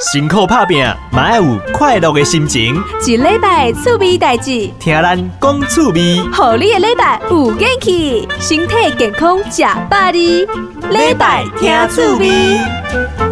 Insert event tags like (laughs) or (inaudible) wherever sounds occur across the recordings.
辛苦打拼，嘛要有快乐的心情。一礼拜趣味代志，听咱讲趣味，好你的礼拜有元气，身体健康吃百里。礼拜听趣味。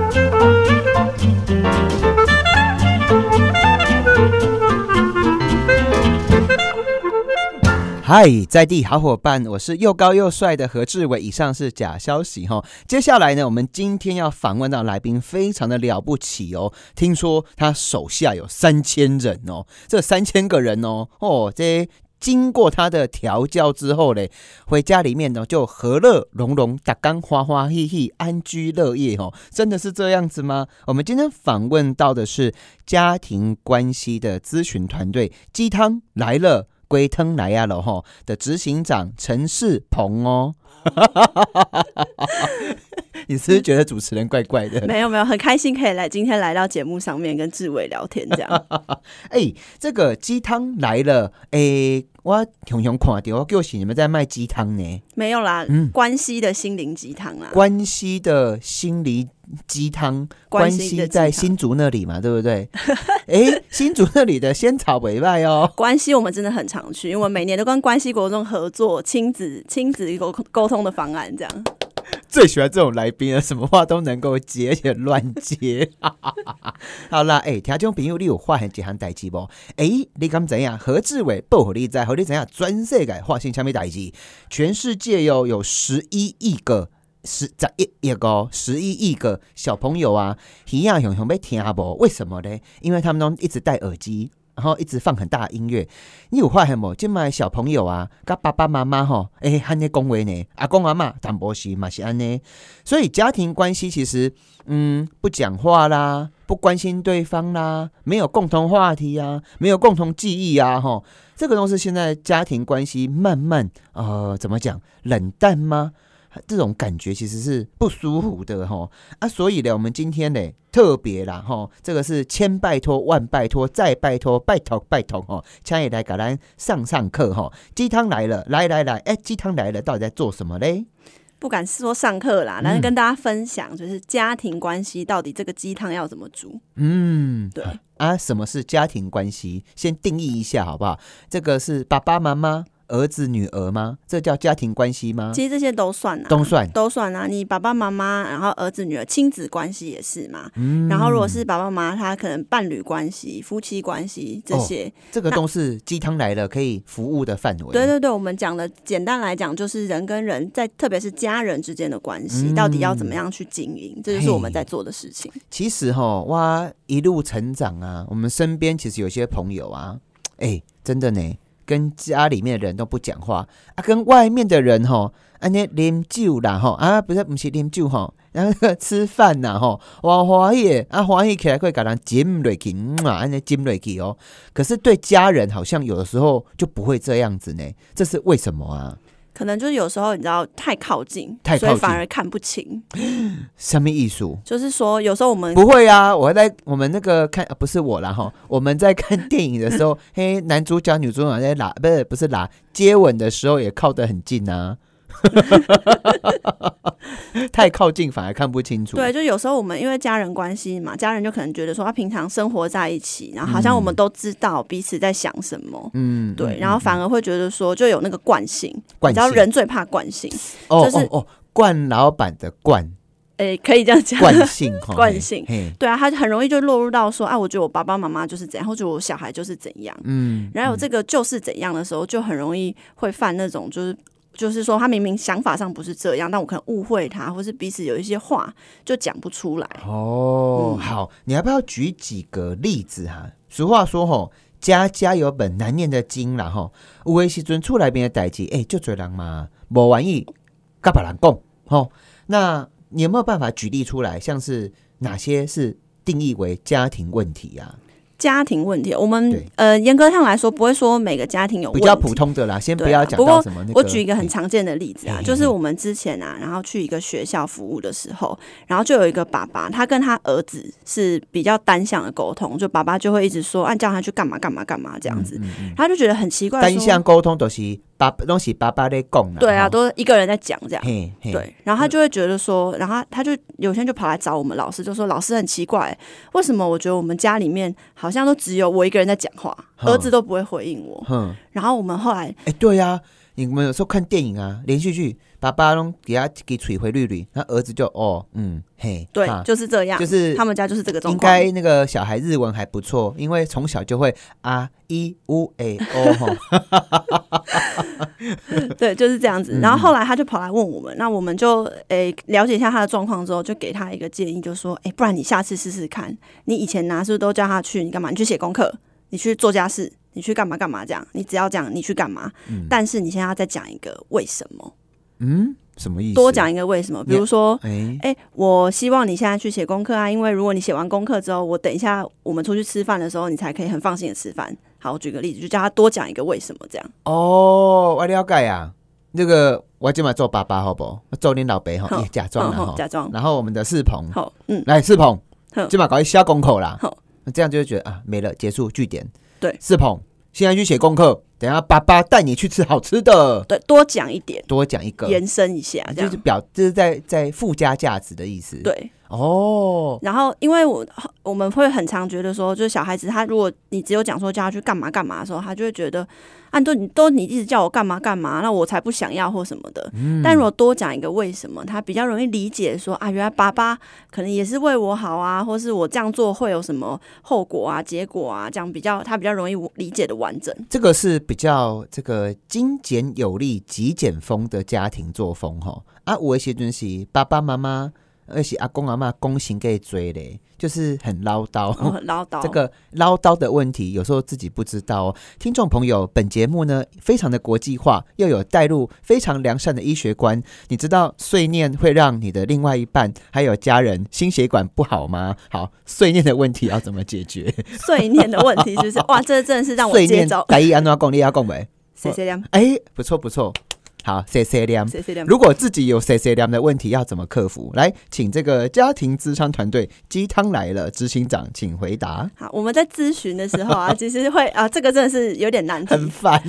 嗨，在地好伙伴，我是又高又帅的何志伟。以上是假消息哈。接下来呢，我们今天要访问到来宾，非常的了不起哦。听说他手下有三千人哦，这三千个人哦，哦，这经过他的调教之后嘞，回家里面呢就和乐融融，打干花花嘻嘻，安居乐业哦。真的是这样子吗？我们今天访问到的是家庭关系的咨询团队，鸡汤来了。龟汤来呀了哈的执行长陈世鹏哦，(laughs) 你是不是觉得主持人怪怪的？没有没有，很开心可以来今天来到节目上面跟志伟聊天这样。(laughs) 哎，这个鸡汤来了，哎，我熊熊看到，我就是你们在卖鸡汤呢？没有啦，嗯，关系的心灵鸡汤啊，关西的心灵鸡汤，关系在新竹那里嘛，对不对？(laughs) 哎，新竹那里的仙草为外哦。关系我们真的很常去，因为每年都跟关系国中合作亲子亲子沟沟通的方案，这样。最喜欢这种来宾了，什么话都能够接，而且乱接。(laughs) 好啦，哎，听众朋友，你有发现几项代志不？哎，你敢怎样？何志伟不和你在，和你怎样？专世界话性下面代志，全世界哟有十一亿个。十在一一个十一亿个小朋友啊，一样熊熊被听不？为什么呢？因为他们都一直戴耳机，然后一直放很大音乐。你有发现无？今麦小朋友啊，跟爸爸妈妈吼，哎，喊你恭维呢，阿公阿妈淡薄是嘛是安呢。所以家庭关系其实，嗯，不讲话啦，不关心对方啦，没有共同话题啊，没有共同记忆啊，吼，这个都是现在家庭关系慢慢呃，怎么讲冷淡吗？这种感觉其实是不舒服的哈啊，所以呢，我们今天呢特别啦哈，这个是千拜托万拜托再拜托拜托拜托哈，请也来给咱上上课哈。鸡汤来了，来来来，哎，鸡汤来了，到底在做什么嘞？不敢说上课啦，但是跟大家分享，就是家庭关系到底这个鸡汤要怎么煮？嗯，对啊，什么是家庭关系？先定义一下好不好？这个是爸爸妈妈。儿子女儿吗？这叫家庭关系吗？其实这些都算啊，都算都算啊。你爸爸妈妈，然后儿子女儿，亲子关系也是嘛。嗯。然后如果是爸爸妈妈，他可能伴侣关系、夫妻关系这些，这个都是鸡汤来了可以服务的范围。对对对，我们讲的简单来讲，就是人跟人在，特别是家人之间的关系，到底要怎么样去经营，这就是我们在做的事情。其实哈，哇，一路成长啊，我们身边其实有些朋友啊，哎，真的呢。跟家里面的人都不讲话啊，跟外面的人吼，安尼啉酒啦吼啊，不是不是啉酒吼，然后吃饭啦吼，哇欢喜啊欢喜起来会给人จิ้落去嘛，安尼จิ้落去哦。可是对家人好像有的时候就不会这样子呢，这是为什么啊？可能就是有时候你知道太靠近，所以反而看不清。(gasps) 什么艺术？就是说有时候我们不会啊，我在我们那个看不是我啦哈，我们在看电影的时候，(laughs) 嘿，男主角女主角在拉不是不是拉接吻的时候也靠得很近啊。(laughs) 太靠近反而看不清楚。对，就有时候我们因为家人关系嘛，家人就可能觉得说他平常生活在一起，然后好像我们都知道彼此在想什么。嗯，对，然后反而会觉得说就有那个惯性，你知道人最怕惯性，就是哦，惯老板的惯，哎，可以这样讲，惯性，(laughs) 惯性，对啊，他很容易就落入到说，啊，我觉得我爸爸妈妈就是怎样，或者我小孩就是怎样，嗯，然后这个就是怎样的时候，就很容易会犯那种就是。就是说，他明明想法上不是这样，但我可能误会他，或是彼此有一些话就讲不出来。哦，好，你要不要举几个例子哈？俗话说吼，家家有本难念的经啦吼。有的时阵厝内边的代志，哎，就做人嘛，无玩意跟别人讲吼。那你有没有办法举例出来？像是哪些是定义为家庭问题呀？家庭问题，我们呃严格上来说不会说每个家庭有比较普通的啦，先不要讲到什么。我举一个很常见的例子啊，就是我们之前啊，然后去一个学校服务的时候，然后就有一个爸爸，他跟他儿子是比较单向的沟通，就爸爸就会一直说，按叫他去干嘛干嘛干嘛这样子，他就觉得很奇怪。单向沟通都是爸东西爸爸在讲，对啊，吼，都一个人在讲这样。嘿嘿，对，然后他就会觉得说，然后他他就有些人就跑来找我们老师，就说老师很奇怪，为什么我觉得我们家里面好像都只有我一个人在讲话，哼儿子都不会回应我。嗯，然后我们后来哎，对呀，你们有时候看电影啊，连续剧，爸爸拢给他给捶回绿绿，他儿子就哦，嗯，嘿，对哈就是这样，就是他们家就是这个状应况。该那个小孩日文还不错，因为从小就会啊一乌诶哦吼，(laughs) 对，就是这样嗯子。然后后来他就跑来问我们，那我们就诶、了解一下他的状况之后，就给他一个建议，就说，诶、不然你下次试试看，你以前拿是不是都叫他去，你干嘛？你去写功课，你去做家事，你去干嘛干嘛这样，你只要讲你去干嘛，但是你现在要再讲一个为什么，嗯，什么意思？多讲一个为什么，比如说。哎，哎、我希望你现在去写功课啊，因为如果你写完功课之后，我等一下我们出去吃饭的时候，你才可以很放心的吃饭。好，我举个例子，就叫他多讲一个为什么这样。哦，我了解啊。那个我今晚做爸爸好不好？做你老爸哈，好假装好哈。假装然后我们的世鹏，好，嗯，来世鹏好，今晚搞一下功课啦。好，那这样就会觉得啊，没了，结束句点。对世鹏，现在去写功课，等下爸爸带你去吃好吃的。对，多讲一点，多讲一个，延伸一下，这样就是表，这是在在附加价值的意思。，对。哦，然后，因为我我们会很常觉得说，就是小孩子他如果你只有讲说叫他去干嘛干嘛的时候，他就会觉得啊，都你都你一直叫我干嘛干嘛，那我才不想要或什么的。嗯但如果多讲一个为什么，他比较容易理解说啊，原来爸爸可能也是为我好啊，或是我这样做会有什么后果啊、结果啊，这样比较他比较容易理解的完整。这个是比较这个精简有力、极简风的家庭作风哈。啊，有的时阵是爸爸妈妈，而是阿公阿妈公行给追嘞，就是很唠叨。我很唠叨，这个唠叨的问题，有时候自己不知道哦。听众朋友，本节目呢非常的国际化，又有带入非常良善的医学观。你知道碎念会让你的另外一半还有家人心血管不好吗？好，碎念的问题要怎么解决？碎念的问题是不是？哇，这真的是让我 (laughs) 接招。台语安怎讲？你要讲没？谢谢亮，哎，不错不错，好，谢谢亮。谢谢亮。如果自己有 C C 量的问题，要怎么克服？来，请这个家庭咨商团队鸡汤来了，执行长，请回答。好，我们在咨询的时候啊，(laughs) 其实会啊，这个真的是有点难题。很烦，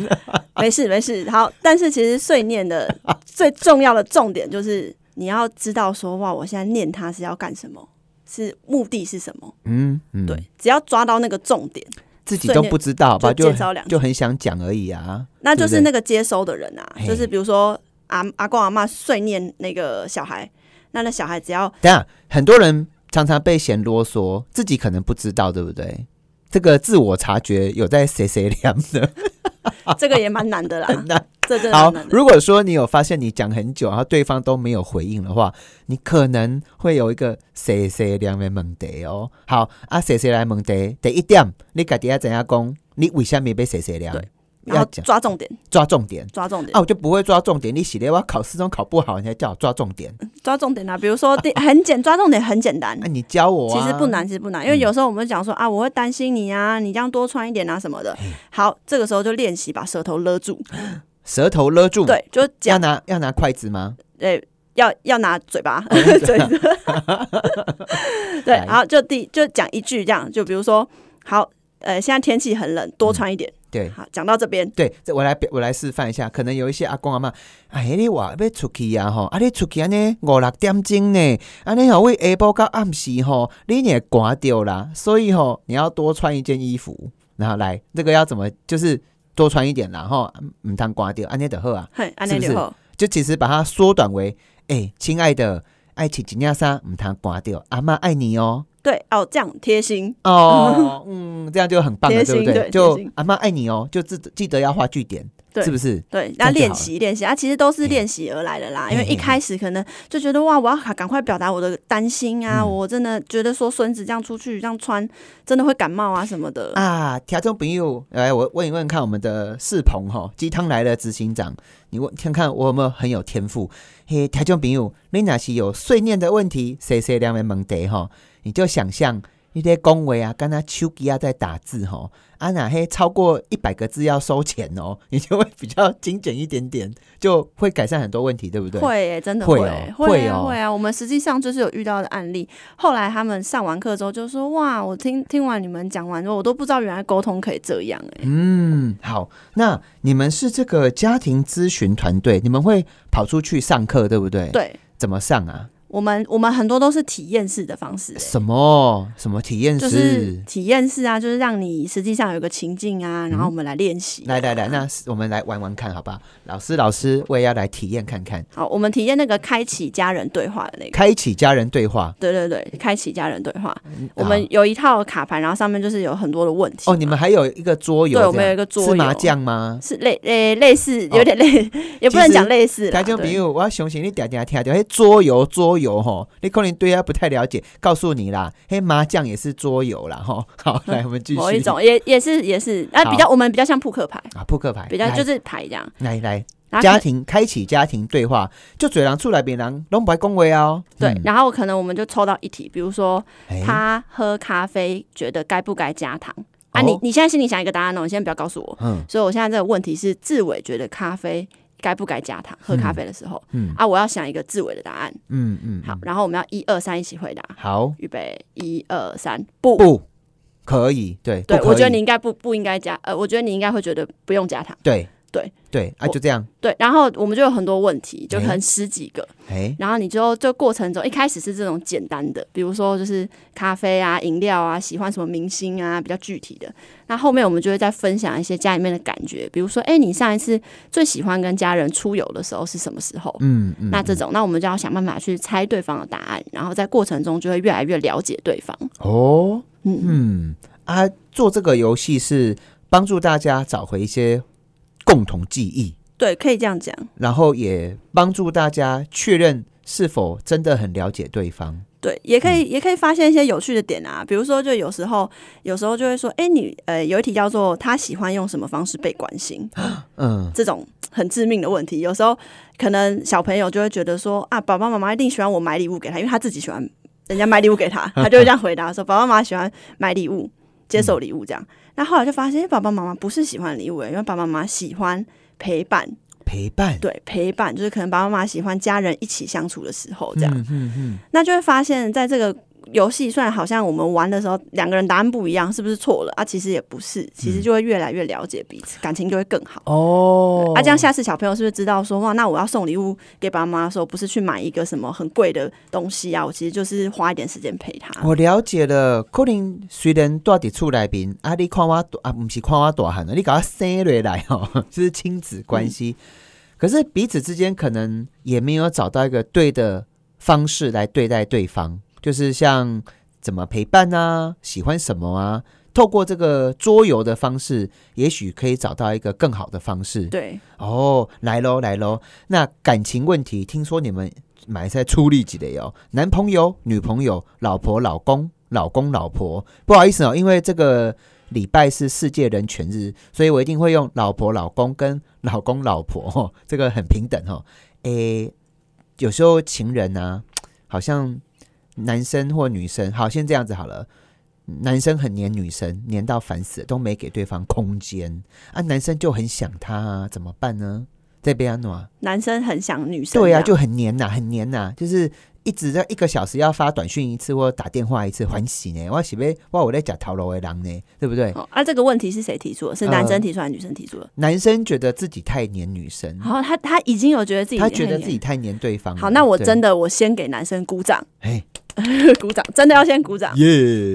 没事没事，好，但是其实碎念的最重要的重点就是你要知道说，哇，我现在念它是要干什么，是目的是什么？嗯嗯，对，只要抓到那个重点，自己都不知道吧？就就很想讲而已啊。那就是那个接收的人啊，嘿就是比如说阿阿公阿妈碎念那个小孩，那那小孩只要等一下，很多人常常被嫌啰嗦，自己可能不知道，对不对？这个自我察觉有在谁谁量的，(laughs) 这个也蛮难的啦，(laughs) 很难。这真的难，的。如果说你有发现你讲很久，然后对方都没有回应的话，你可能会有一个谁谁量的问题哦。好啊谁谁来问题，第一点，你家底下怎样讲？你为什么被谁谁量？对然后要讲抓重点，抓重点。抓重点啊，，我就不会抓重点。你写的我考试中考不好，你才叫我抓重点。抓重点啊！比如说 (laughs) 第很简抓重点很简单那、，你教我、啊，其实不难，其实不难，因为有时候我们讲说啊，我会担心你啊，你这样多穿一点啊什么的。好，这个时候就练习把舌头勒住，(gasps) 舌头勒住。，对，就要，拿要拿筷子吗？对，要要拿嘴巴，(laughs) (laughs) 对，来然后就第就讲一句这样，就比如说，好，呃，现在天气很冷，多穿一点。对好，讲到这边，对，这我来表我来示范一下。可能有一些阿公阿妈，哎，你话要出去呀、吼，啊，你出去安尼五六点钟呢，安尼吼为下晡到暗时吼，你也寒掉啦，所以吼你要多穿一件衣服。然后来，这个要怎么就是多穿一点啦，吼，唔通刮掉，安尼就好啊。是不是内就其实把它缩短为，哎、亲爱的，爱情几件衫唔通刮掉，阿妈爱你哦。对，哦，这样贴心，哦，(laughs) 嗯，这样就很棒了，对不对？就阿妈爱你哦，就记记得要画句点，对是不是？对，要练习练习啊，其实都是练习而来的啦。因为一开始可能就觉得哇，我要赶赶快表达我的担心啊，嗯我真的觉得说孙子这样出去这样穿，真的会感冒啊什么的。啊，听众朋友，来，我问一问看我们的世鹏哈，鸡汤来了执行长，你问看看我有没有很有天赋？嘿，听众朋友，你若是有碎念的问题，谁谁两位问题哈，你就想象一些恭维啊，跟他手机啊在打字吼，啊哪嘿超过一百个字要收钱哦，你就会比较精简一点点，就会改善很多问题，对不对？会耶，真的会会哦会哦会啊。我们实际上就是有遇到的案例，后来他们上完课之后就说：“哇，我听听完你们讲完之后，我都不知道原来沟通可以这样哎。嗯，好，那你们是这个家庭咨询团队，你们会跑出去上课，对不对？，对。怎么上啊？我们我们很多都是体验式的方式、欸什么什么体验就？是体验式啊，就是让你实际上有个情境啊，然后我们来练习、来来来，那我们来玩玩看，好吧？老师老师，我也要来体验看看，好，我们体验那个开启家人对话的那个。开启家人对话。对对对，开启家人对话。我们有一套卡盘，然后上面就是有很多的问题。哦，你们还有一个桌游，对我们有一个桌游是麻将吗？是类类类似，有点类，也不能讲类似啦。对听众朋友，我要相信你点点听到，嘿，桌游桌游哈，你可能对他不太了解，告诉你啦，嘿，麻将也是桌游啦哈。(laughs) 好，来我们继续。某一种也也是也是，啊，比较我们比较像扑克牌，啊，扑克牌，比较就是牌这样。来来，家庭开启家庭对话，就嘴狼出来，别人拢不爱恭维哦。对嗯，然后可能我们就抽到一题，比如说哎他喝咖啡觉得该不该加糖啊？哦你你现在心里想一个答案哦，你先不要告诉我。嗯所以我现在这个问题是志伟觉得咖啡该不该加糖？喝咖啡的时候嗯啊，我要想一个自尾的答案。嗯嗯，好，然后我们要一二三一起回答。好，预备，一二三，不。不可以，对，对，我觉得你应该不不应该加，呃，我觉得你应该会觉得不用加糖。对对对啊，就这样，对，然后我们就有很多问题，就可哎能十几个，哎，然后你就这过程中一开始是这种简单的，比如说就是咖啡啊、饮料啊、喜欢什么明星啊，比较具体的。那后面我们就会再分享一些家里面的感觉，比如说，哎，你上一次最喜欢跟家人出游的时候是什么时候？嗯嗯，那这种，那我们就要想办法去猜对方的答案，然后在过程中就会越来越了解对方。哦，嗯嗯啊，做这个游戏是帮助大家找回一些共同记忆，对，可以这样讲。然后也帮助大家确认是否真的很了解对方。对，也可以、嗯也可以发现一些有趣的点啊，比如说，就有时候有时候就会说，哎，你呃有一题叫做他喜欢用什么方式被关心，(gasps) 嗯，这种很致命的问题，有时候可能小朋友就会觉得说啊，爸爸妈妈一定喜欢我买礼物给他，因为他自己喜欢人家买礼物给他，(laughs) 他就会这样回答说，爸爸妈妈喜欢买礼物、接受礼物这样。那后来就发现，爸爸妈妈不是喜欢礼物，因为爸爸妈妈喜欢陪伴，陪伴，对，陪伴就是可能爸爸妈妈喜欢家人一起相处的时候这样。嗯嗯嗯，那就会发现，在这个游戏虽然好像我们玩的时候两个人答案不一样，是不是错了啊？其实也不是，其实就会越来越了解彼此，感情就会更好。哦，啊，这样下次小朋友是不是知道说哇，那我要送礼物给爸妈的时候，不是去买一个什么很贵的东西啊？我其实就是花一点时间陪他。我了解了，可能虽然住伫厝内边，啊，你看我大啊，不是看我大汉了，你给我生落来哦，(laughs) 这是亲子关系。可是彼此之间可能也没有找到一个对的方式来对待对方，就是像怎么陪伴啊，喜欢什么啊，透过这个桌游的方式，也许可以找到一个更好的方式。对，哦，来喽来喽！那感情问题，听说你们买在出力几类哦，男朋友、女朋友、老婆、老公、老公、老婆。不好意思哦，因为这个礼拜是世界人权日，所以我一定会用老婆、老公跟老公、老婆哦，(laughs) 这个很平等哦。诶，有时候情人啊，好像男生或女生，好，先这样子好了。男生很黏女生，黏到烦死了，都没给对方空间啊。男生就很想她啊，怎么办呢？这边安诺，男生很想女生对呀、这样就很黏呐、很黏呐、就是一直在一个小时要发短讯一次或打电话一次，欢喜呢。我喜被哇，我在讲逃楼的狼呢，对不对？哦啊，这个问题是谁提出的？是男生提出来，还是女生提出的？男生觉得自己太黏女生，然后他他已经有觉得自己他觉得自己太黏对方。好，那我真的我先给男生鼓掌，哎 (laughs) 鼓掌，真的要先鼓掌，耶，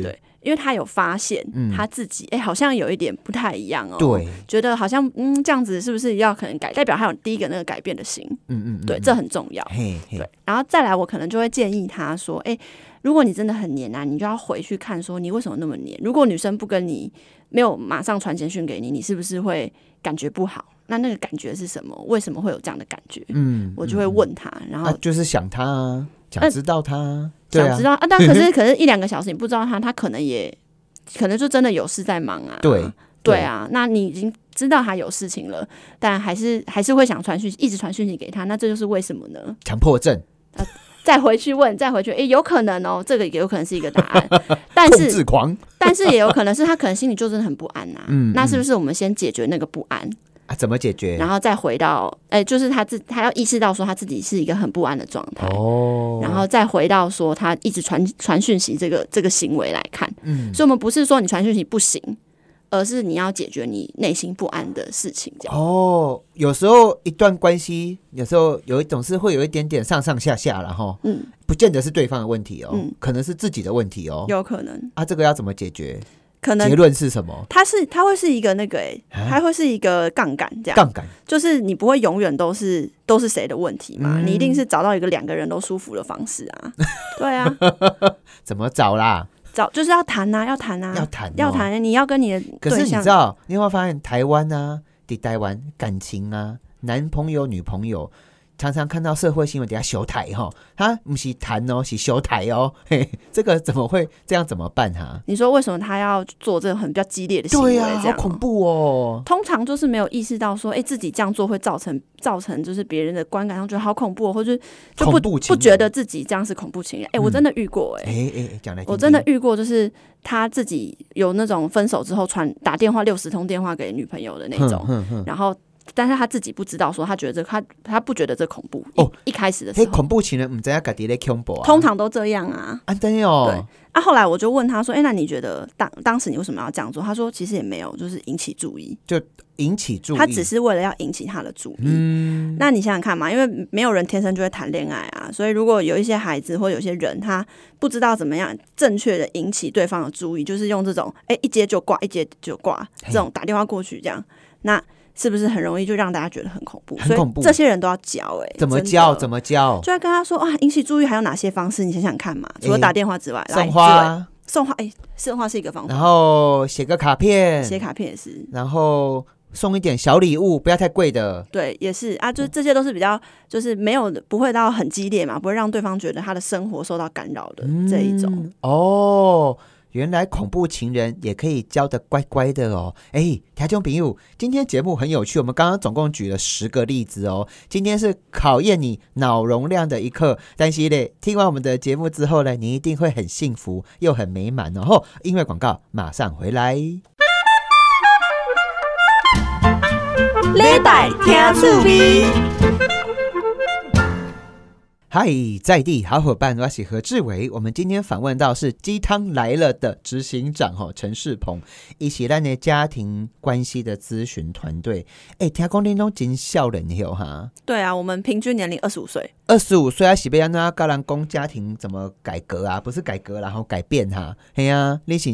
对因为他有发现嗯他自己哎、好像有一点不太一样哦。对，觉得好像嗯这样子是不是要可能改，代表他有第一个那个改变的心，嗯嗯嗯，对，嗯这很重要。嘿嘿对，然后再来，我可能就会建议他说，哎、如果你真的很黏啊，你就要回去看说你为什么那么黏。如果女生不跟你没有马上传简讯给你，你是不是会感觉不好？那那个感觉是什么？为什么会有这样的感觉？嗯，我就会问他，然后啊，就是想他啊，想呃知道他想知，道啊，但可是 (laughs) 可是一两个小时你不知道他，他可能也可能就真的有事在忙啊。对对啊，那你已经知道他有事情了，但还是还是会想传讯息，一直传讯息给他，那这就是为什么呢？强迫症，再回去问，再回去，诶，有可能哦，这个也有可能是一个答案，(laughs) 但控是但是也有可能是他可能心里就真的很不安呐、嗯那是不是我们先解决那个不安，啊，怎么解决？然后再回到，哎、就是他自他要意识到说他自己是一个很不安的状态，哦，然后再回到说他一直传传讯息这个这个行为来看，嗯，所以我们不是说你传讯息不行，而是你要解决你内心不安的事情，这样。哦，有时候一段关系，有时候有一种是会有一点点上上下下然后，嗯，不见得是对方的问题哦，嗯可能是自己的问题哦。有可能，啊，这个要怎么解决？可能结论是什么？它是它会是一个那个、欸，啊？它会是一个杠杆，这样，杠杆。就是你不会永远都是都是谁的问题嘛，嗯。你一定是找到一个两个人都舒服的方式啊，(laughs) 对啊，怎么找啦？找就是要谈呐、要谈呐、要谈哦。要谈，你要跟你的可是你知道，你有没有发现台湾啊，的台湾感情啊，男朋友女朋友。常常看到社会新闻底下修台哈，他不是谈哦，是修台哦，(laughs) 嘿，这个怎么会这样？怎么办哈？你说为什么他要做这种很比较激烈的行为？对呀、好恐怖哦。通常就是没有意识到说，哎、自己这样做会造成造成就是别人的观感上觉得好恐怖、哦，或者就不不觉得自己这样是恐怖情人。哎、我嗯真的遇过、哎、哎哎哎，讲来我真的遇过，就是他自己有那种分手之后传打电话六十通电话给女朋友的那种，哼哼然后。但是他自己不知道，说他觉得这他他不觉得这恐怖哦。一一开始的时，候，恐怖情人唔知影家己咧恐怖啊，通常都这样啊。啊真的哦，啊，后来我就问他说：“哎、那你觉得当当时你为什么要这样做？”他说：“其实也没有，就是引起注意，就引起注意，他只是为了要引起他的注意。嗯，那你想想看嘛，因为没有人天生就会谈恋爱啊，所以如果有一些孩子或有些人他不知道怎么样正确的引起对方的注意，就是用这种哎、一接就挂，一接就挂这种打电话过去这样，那是不是很容易就让大家觉得很恐怖？所以很恐怖这些人都要教哎、怎么教？怎么么教？就要跟他说啊，引起注意还有哪些方式？你想想看嘛，除了哎打电话之外，来送花，送花，哎、送花是一个方法然，后写个卡片，写卡片也是。然后送一点小礼物，不要太贵的。对，也是啊，就这些都是比较，就是没有不会到很激烈嘛，不会让对方觉得他的生活受到干扰的这一种。嗯哦。原来恐怖情人也可以教的乖乖的哦！哎，听众朋友，今天节目很有趣，我们刚刚总共举了十个例子哦。今天是考验你脑容量的一课，但是呢，听完我们的节目之后呢，你一定会很幸福又很美满哦。吼音乐广告马上回来。礼拜听趣味，嗨，在地好伙伴，我是何志伟。我们今天访问到是鸡汤来了的执行长哈陈世鹏，一起咱的家庭关系的咨询团队。哎，听讲恁拢真少年哟哈，对啊，我们平均年龄二十五岁，二十五岁啊，是要安怎教人讲家庭怎么改革啊？不是改革，然后改变哈。嘿啊，你是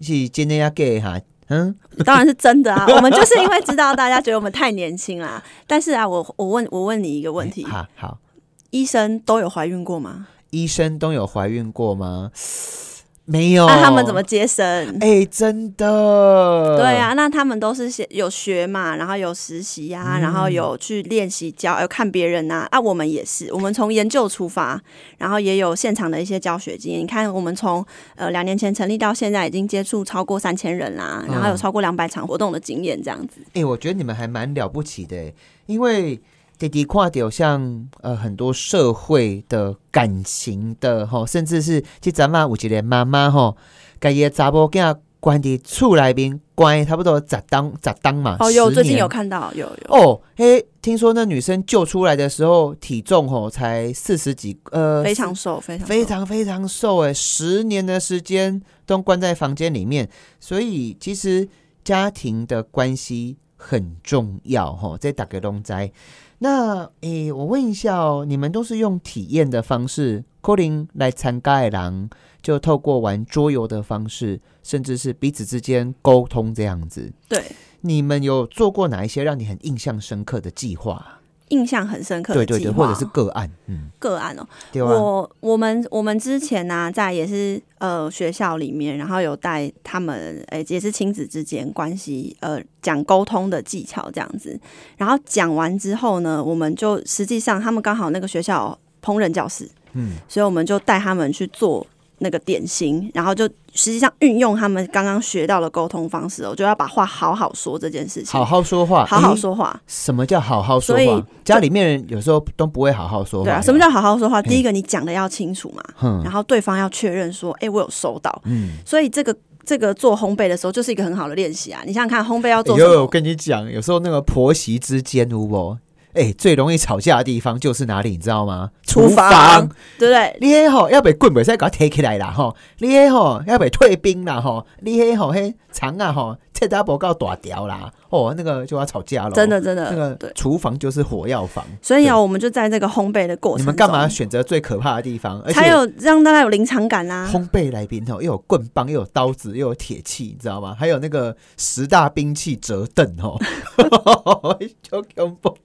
是真的要给哈？嗯，当然是真的啊。(laughs) 我们就是因为知道大家觉得我们太年轻啦，但是啊，我我问我问你一个问题：好 (laughs) 好，医生都有怀孕过吗？医生都有怀孕过吗？(sighs) 没有。那、啊他们怎么接生？哎、真的。对啊，那他们都是先有学嘛，然后有实习呀、嗯然后有去练习教，有看别人呐、啊。我们也是，我们从研究出发，然后也有现场的一些教学经验。你看，我们从呃两年前成立到现在，已经接触超过三千人啦，然后有嗯超过两百场活动的经验，这样子。哎、我觉得你们还蛮了不起的，因为弟弟跨掉像呃很多社会的感情的吼，甚至是即阵嘛有一个妈妈吼，家己的查某囝关伫厝内面关差不多十当十当嘛。哦，有最近有看到，有有。哦，嘿，听说那女生救出来的时候体重吼才四十几，呃，非常瘦，非常非常非常瘦哎，十年的时间都关在房间里面，所以其实家庭的关系很重要哈，在打个龙仔。那诶，我问一下哦，你们都是用体验的方式 c a l l i n 来参加的人，就透过玩桌游的方式，甚至是彼此之间沟通这样子。对，你们有做过哪一些让你很印象深刻的计划？印象很深刻的对对对，计划或者是个案，嗯，个案哦。我我们我们之前呢、在也是呃学校里面，然后有带他们，诶、也是亲子之间关系，呃，讲沟通的技巧这样子。然后讲完之后呢，我们就实际上他们刚好那个学校烹饪教室，嗯，所以我们就带他们去做那个典型，然后就实际上运用他们刚刚学到的沟通方式哦，就要把话好好说这件事情，好好说话，好好说话。什么叫好好说所以话？家里面人有时候都不会好好说话。对啊，什么叫好好说话？第一个，你讲的要清楚嘛，哼然后对方要确认说，哎、我有收到。嗯，所以这个这个做烘焙的时候，就是一个很好的练习啊。你想想看，烘焙要做哎呦，我？跟你讲，有时候那个婆媳之间，如果哎最容易吵架的地方就是哪里，你知道吗？厨房，对不对？你迄吼要被棍袂使给它提起来啦吼，你迄吼要被退兵啦吼，你迄吼嘿长啊吼，切得不够大条啦，哦，那个就要吵架了。真的真的那个对。厨房就是火药房。所以啊，我们就在这个烘焙的过程，你们干嘛选择最可怕的地方？而且才有让大家有临场感啊？烘焙来宾哦，又有棍棒，又有刀子，又有铁器，你知道吗？还有那个十大兵器折凳哦，(laughs) 就恐怖。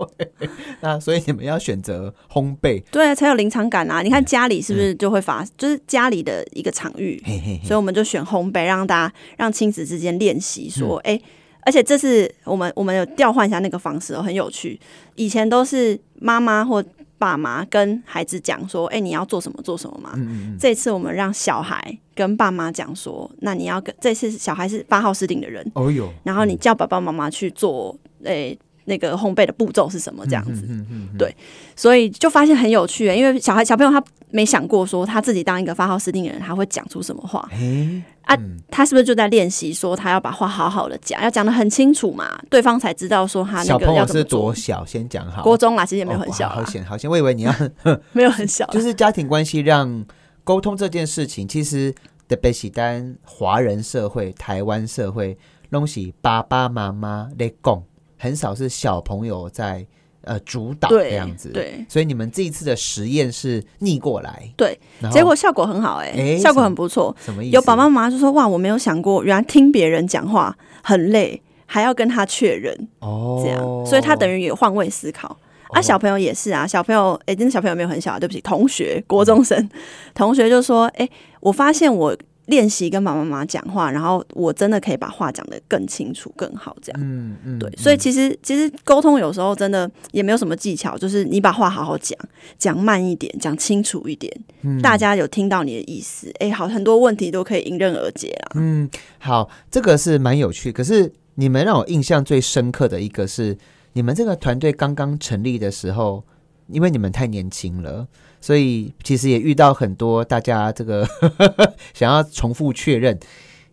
那所以你们要选择烘焙，对啊，才有临场感啊！你看家里是不是就会发，就是家里的一个场域，嘿嘿嘿所以我们就选烘焙，让大家让亲子之间练习嗯说，哎、而且这是我们我们有调换一下那个方式哦，很有趣。以前都是妈妈或爸妈跟孩子讲说，哎、你要做什么做什么嘛。嗯嗯嗯，这次我们让小孩跟爸妈讲说，那你要跟这次小孩是八号司令的人，哦哟，然后你叫爸爸妈妈去做，诶、那个烘焙的步骤是什么这样子。嗯嗯嗯对所以就发现很有趣，因为小孩小朋友他没想过说他自己当一个发号施令的人，他会讲出什么话。哎啊嗯他是不是就在练习说他要把话好好的讲，要讲的很清楚嘛，对方才知道说他那小个朋友是多。小？先讲好。国中啦，其实也没有哦很小啦，好险好险，我以为你要 (laughs) 没有很小，就是家庭关系让沟通这件事情，其实特别是单华人社会、台湾社会，东西爸爸妈妈在讲，很少是小朋友在呃主导对这样子。，对所以你们这一次的实验是逆过来，对，结果效果很好哎、诶效果很不错。什么意思？有爸爸妈妈就说哇，我没有想过，原来听别人讲话很累，还要跟他确认哦，这样，所以他等于也换位思考。啊，哦小朋友也是啊，小朋友，哎、真的小朋友没有很小啊，对不起，同学，国中生，同学就说，哎、我发现我练习跟爸爸妈妈讲话，然后我真的可以把话讲得更清楚、更好，这样。嗯嗯，对，所以其实其实沟通有时候真的也没有什么技巧，就是你把话好好讲，讲慢一点，讲清楚一点，嗯大家有听到你的意思，哎、好，很多问题都可以迎刃而解啦。嗯，好，这个是蛮有趣。可是你们让我印象最深刻的一个是，你们这个团队刚刚成立的时候，因为你们太年轻了，所以其实也遇到很多大家这个 (laughs) 想要重复确认。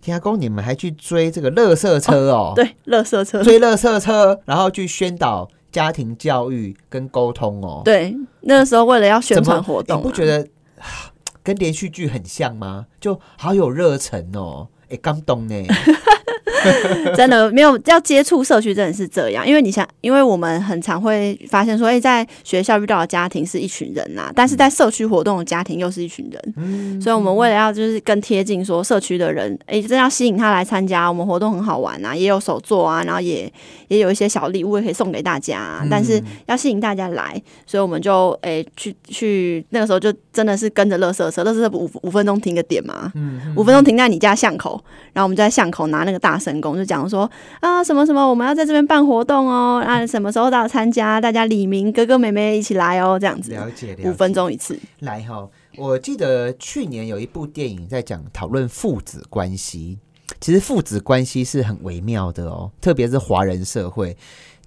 天阿公，你们还去追这个乐色车哦？对，垃圾车，追乐色车，然后去宣导家庭教育跟沟通哦。对，那个时候为了要宣传活动、啊，你不觉得啊 (sighs) 跟连续剧很像吗？就好有热忱哦，哎，感动呢。(laughs) (laughs) 真的没有要接触社区，真的是这样。因为你想，因为我们很常会发现说，哎、在学校遇到的家庭是一群人呐、但是在社区活动的家庭又是一群人。嗯所以，我们为了要就是更贴近说社区的人，哎、真要吸引他来参加，我们活动很好玩啊，也有手作啊，然后也也有一些小礼物也可以送给大家、啊。但是要吸引大家来，所以我们就哎、去去那个时候就真的是跟着乐色车，乐色车不五五分钟停个点嘛，嗯五分钟停在你家巷口，然后我们就在巷口拿那个大神功，就讲说啊什么什么，我们要在这边办活动哦，啊什么时候到参加，大家李明哥哥妹妹一起来哦，这样子，了解了解。五分钟一次，来哈，我记得去年有一部电影在讲讨论父子关系。其实父子关系是很微妙的哦，特别是华人社会，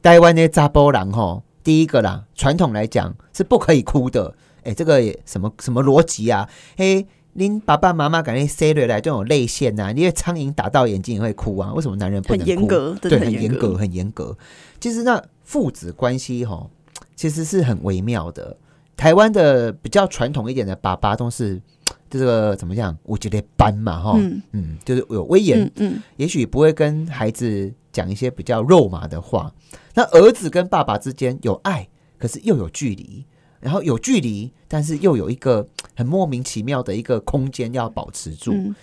台湾的扎波郎哈，第一个啦，传统来讲是不可以哭的。哎，这个什么什么逻辑啊？嘿，您爸爸妈妈感觉塞落来都有泪腺呐、啊，因为苍蝇打到眼睛也会哭啊，为什么男人不能哭？很严格，真对，很严格，格。很严格。其实那父子关系哈，其实是很微妙的。台湾的比较传统一点的爸爸都是这个怎么讲？我觉得班嘛哈，嗯嗯就是有威严，嗯嗯，也许不会跟孩子讲一些比较肉麻的话。那儿子跟爸爸之间有爱，可是又有距离，然后有距离，但是又有一个很莫名其妙的一个空间要保持住。嗯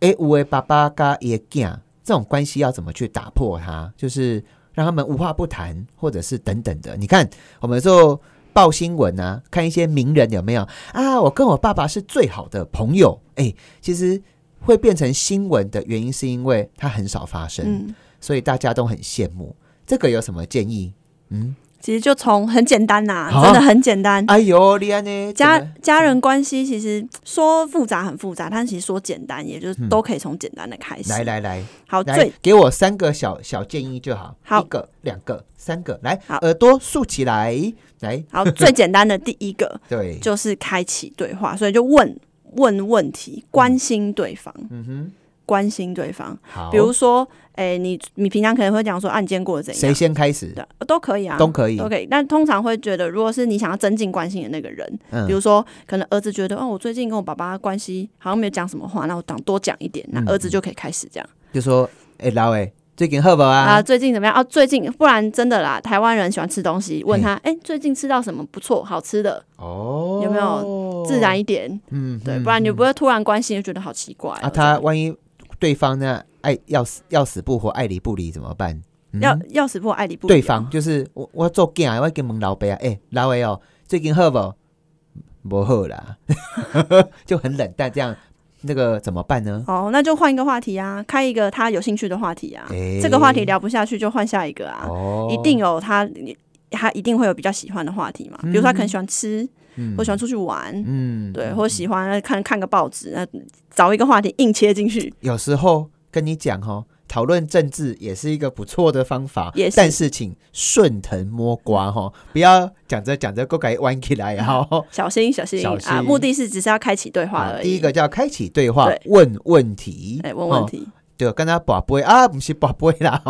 诶，五位爸爸跟爷囝这种关系要怎么去打破它？就是让他们无话不谈，或者是等等的。你看，我们做报新闻啊，看一些名人有没有啊？我跟我爸爸是最好的朋友。诶，其实会变成新闻的原因，是因为它很少发生，嗯，所以大家都很羡慕。这个有什么建议？嗯，其实就从很简单呐、好真的很简单。哎呦，你安呢？家家人关系其实说复杂很复杂，但其实说简单，也就是都可以从简单的开始。来来来。好，来最，给我三个小小建议就好，好。一个、两个、三个，来好，耳朵竖起来，来，好最简单的第一个 (laughs) 对，就是开启对话，所以就问问问题，关心对方，嗯哼，关心对方。好，比如说，哎、你你平常可能会讲说，啊，你今天过得怎样？谁先开始？对，都可以啊，都可以都可以。但通常会觉得，如果是你想要增进关心的那个人，嗯比如说，可能儿子觉得，哦，我最近跟我爸爸关系好像没有讲什么话，那我讲多讲一点，那嗯儿子就可以开始这样、就说，哎，老伟最近好不好啊。啊？最近怎么样？啊，最近不然真的啦，台湾人喜欢吃东西，问他，哎、最近吃到什么不错、好吃的，哦，有没有自然一点？嗯，对，嗯不然你不会突然关心，就觉得好奇怪、哦。啊，他万一对方呢爱要死要死不活，爱理不理怎么办？嗯要要死不活爱理不理哦对方就是我，我做囝的，我跟问老伯啊，哎、老伟哦，最近好不？不好啦，(laughs) 就很冷淡，这样那个怎么办呢？哦，那就换一个话题啊，开一个他有兴趣的话题啊。哎这个话题聊不下去，就换下一个啊。哦一定有他，他一定会有比较喜欢的话题嘛。比如说他可能喜欢吃，或喜欢出去玩，嗯，对，或喜欢看看个报纸，那找一个话题硬切进去。有时候跟你讲哦，讨论政治也是一个不错的方法，也是但是请顺藤摸瓜哈，不要讲着讲着够改弯起来哈。(laughs) 小心小心小心啊！目的是只是要开启对话而已。第一个叫开启对话对，问问题，哎，问问哦题，对，跟他宝贝啊，不是宝贝啦，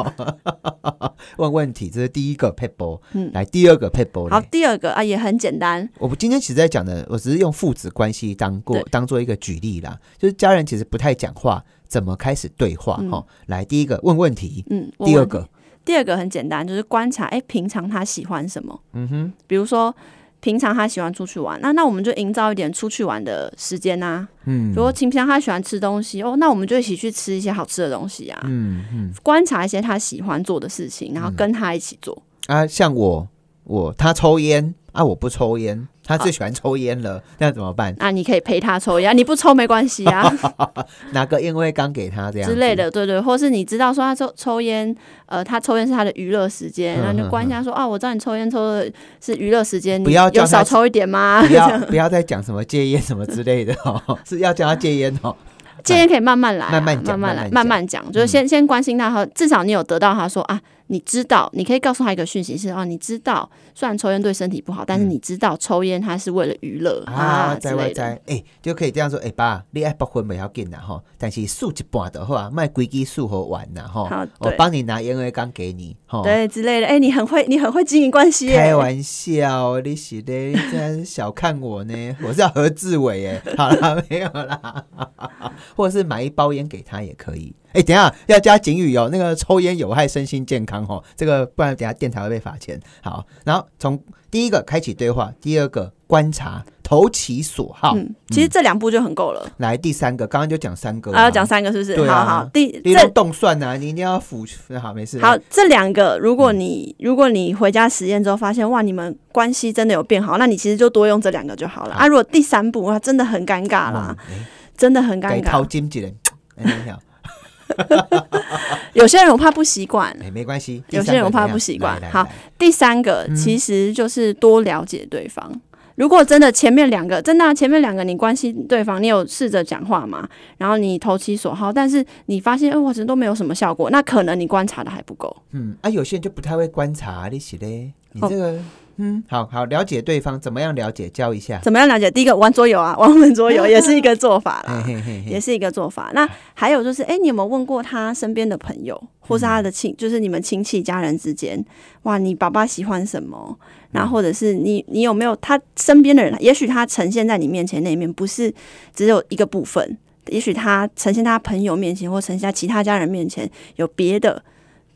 问问题，这是第一个 p e b l 嗯来第二个 p e b l 好，第二个啊也很简单，我们今天其实在讲的，我只是用父子关系当过当做一个举例啦，就是家人其实不太讲话，怎么开始对话哈、嗯齁来，第一个问问题，嗯。第二个，第二个很简单，就是观察，哎，平常他喜欢什么？嗯哼，比如说。平常他喜欢出去玩，那那我们就营造一点出去玩的时间呐、嗯。如果平常他喜欢吃东西，哦，那我们就一起去吃一些好吃的东西啊。嗯嗯。观察一些他喜欢做的事情，然后跟他一起做。啊，像我我他抽烟啊，我不抽烟，他最喜欢抽烟了，那怎么办？那你可以陪他抽烟，你不抽没关系啊 (laughs) 拿个烟灰缸给他这样之类，的，对对，或是你知道说他抽抽烟，呃，他抽烟是他的娱乐时间，嗯然后你就关心他说啊，我知道你抽烟抽的是娱乐时间，不要你有叫他少抽一点吗？不要不要再讲什么戒烟什么之类的哦，(laughs) 是要叫他戒烟哦。戒烟可以慢慢来啊、慢慢讲慢慢来，慢慢讲，就是先先关心他和至少你有得到他说啊，你知道，你可以告诉他一个讯息是啊，你知道，虽然抽烟对身体不好，但是你知道抽烟它是为了娱乐啊，啊之在外类的。在，哎、就可以这样说，哎、爸，你爱不婚不要紧啦吼，但是数一半的话，卖规矩数好玩啦吼好，我对帮你拿烟灰缸给你吼。对之类的，哎、你很会，你很会经营关系耶，开玩笑，你是的，你这样小看我呢？(laughs) 我是要何志伟哎，好啦，没有啦，(laughs) 或者是买一包烟给他也可以。哎、等一下要加警语哦，那个抽烟有害身心健康哦，这个不然等下电台会被罚钱。好，然后从第一个开启对话，第二个观察，投其所好。嗯，其实这两步就很够了。来第三个，刚刚就讲三个啊，要讲三个是不是？对啊好好，第你这都动算啊，你一定要辅好没事。好，这两个，如果你、如果你回家实验之后发现哇，你们关系真的有变好，那你其实就多用这两个就好了啊。如果第三步哇，真的很尴尬啦，真的很该尴尬。掏金几人？哎，你好，(laughs) 有些人我怕不习惯。哎，没关系。有些人我怕不习惯好第三个嗯其实就是多了解对方。如果真的前面两个真的啊、前面两个你关心对方，你有试着讲话嘛？然后你投其所好，但是你发现，哎、我这都没有什么效果，那可能你观察的还不够。嗯，啊，有些人就不太会观察，你是嘞，你哦这个，嗯，好好了解对方，怎么样了解，教一下。怎么样了解？第一个玩桌游啊，(laughs) 玩我们桌游也是一个做法啦。嘿嘿嘿嘿，也是一个做法。那还有就是，哎、你有没有问过他身边的朋友，或是他的亲，就是你们亲戚家人之间，哇，你爸爸喜欢什么？然后或者是你，你有没有他身边的人？也许他呈现在你面前那一面，不是只有一个部分，也许他呈现他朋友面前，或呈现在其他家人面前，有别的。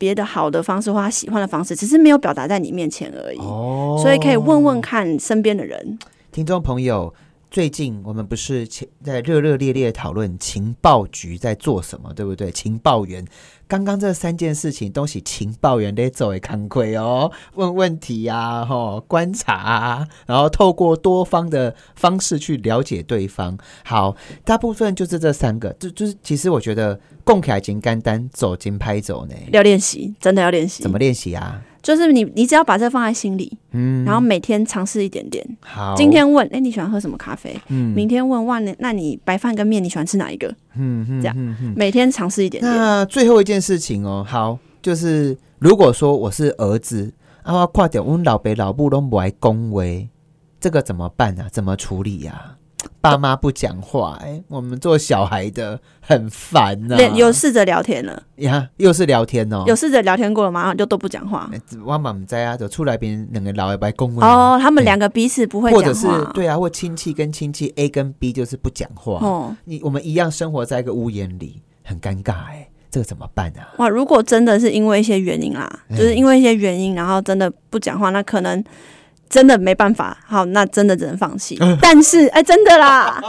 别的好的方式或他喜欢的方式，只是没有表达在你面前而已，哦所以可以问问看身边的人。听众朋友，最近我们不是在热热烈烈讨论情报局在做什么，对不对？情报员，刚刚这三件事情都是情报员得走为看亏哦，问问题啊，吼，观察啊，然后透过多方的方式去了解对方。好，大部分就是这三个，就就是其实我觉得共凯金干单走金拍走呢，要练习，真的要练习。怎么练习啊？就是你你只要把这放在心里，嗯，然后每天尝试一点点。好，今天问，哎、你喜欢喝什么咖啡？嗯明天问，哇，那那你白饭跟面你喜欢吃哪一个？嗯嗯这样嗯嗯每天尝试一点点。那最后一件事情哦，好，就是如果说我是儿子，啊，我快点，我老爸老母都不爱恭维，这个怎么办啊？怎么处理呀、爸妈不讲话，哎、我们做小孩的很烦呐、连有试着聊天了，呀，又是聊天哦，有试着聊天过了，吗就都不讲话。欸我妈唔知啊，就出来别人两个老外白恭维哦，他们两个彼此不会或者是讲话。对啊，或亲戚跟亲戚 A 跟 B 就是不讲话，哦，你我们一样生活在一个屋檐里，很尴尬哎、这个怎么办啊？哇，如果真的是因为一些原因啦，嗯就是因为一些原因，然后真的不讲话，那可能真的没办法，好，那真的只能放弃。(laughs) 但是，哎、真的啦，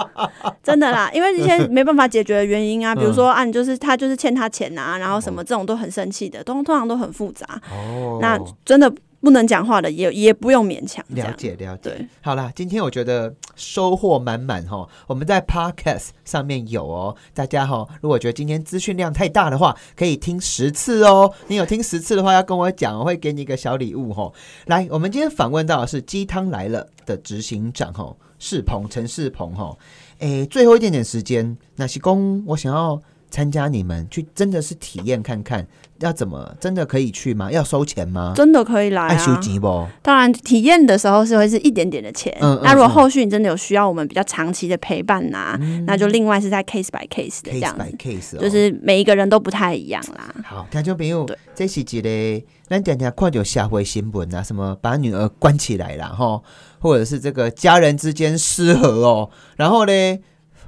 真的啦，因为一些没办法解决的原因啊，比如说啊，你就是他就是欠他钱啊，然后什么这种都很生气的，通通常都很复杂。哦那真的不能讲话的也也不用勉强了。解了解对。好啦，今天我觉得收获满满哈。我们在 Podcast 上面有哦，大家哈，如果觉得今天资讯量太大的话，可以听十次哦。你有听十次的话，要跟我讲，我会给你一个小礼物哈。来，我们今天访问到的是鸡汤来了的执行长哈，世鹏陈世鹏哈。诶，最后一点点时间，那西公，我想要参加你们去，真的是体验看看，要怎么真的可以去吗？要收钱吗？真的可以来爱收啊！钱不？当然，体验的时候是会是一点点的钱。嗯嗯那如果嗯后续你真的有需要我们比较长期的陪伴呐、那就另外是在 case by case 的这 case 样 by，case，、哦、就是每一个人都不太一样啦。好，听众朋友对，这是一个咱常常看到社会新闻啊，什么把女儿关起来啦，哈，或者是这个家人之间失和哦，然后呢，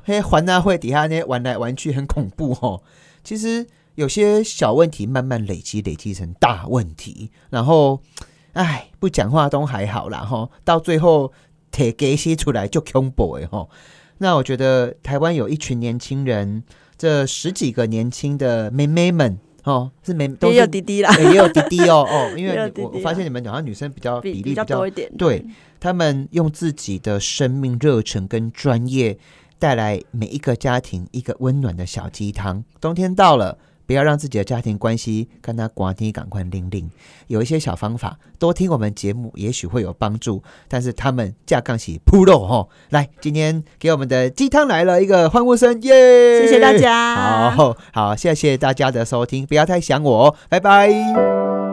嘿，环大会底下呢玩来玩去很恐怖哦。其实有些小问题慢慢累积，累积成大问题，然后，哎，不讲话都还好啦，哈，到最后铁给吸出来就恐怖哎哈。那我觉得台湾有一群年轻人，这十几个年轻的妹妹们哦，是妹都也有滴滴啦，对也有滴滴哦哦，(laughs) 因为我我发现你们好像女生比较比比例比较较多一点。对，他们用自己的生命热忱跟专业，带来每一个家庭一个温暖的小鸡汤。冬天到了。不要让自己的家庭关系跟他刮天赶快令令，有一些小方法，多听我们节目，也许会有帮助。但是他们架杠起铺肉吼，来，今天给我们的鸡汤来了一个欢呼声，耶！谢谢大家。好好，谢谢大家的收听，不要太想我哦，拜拜。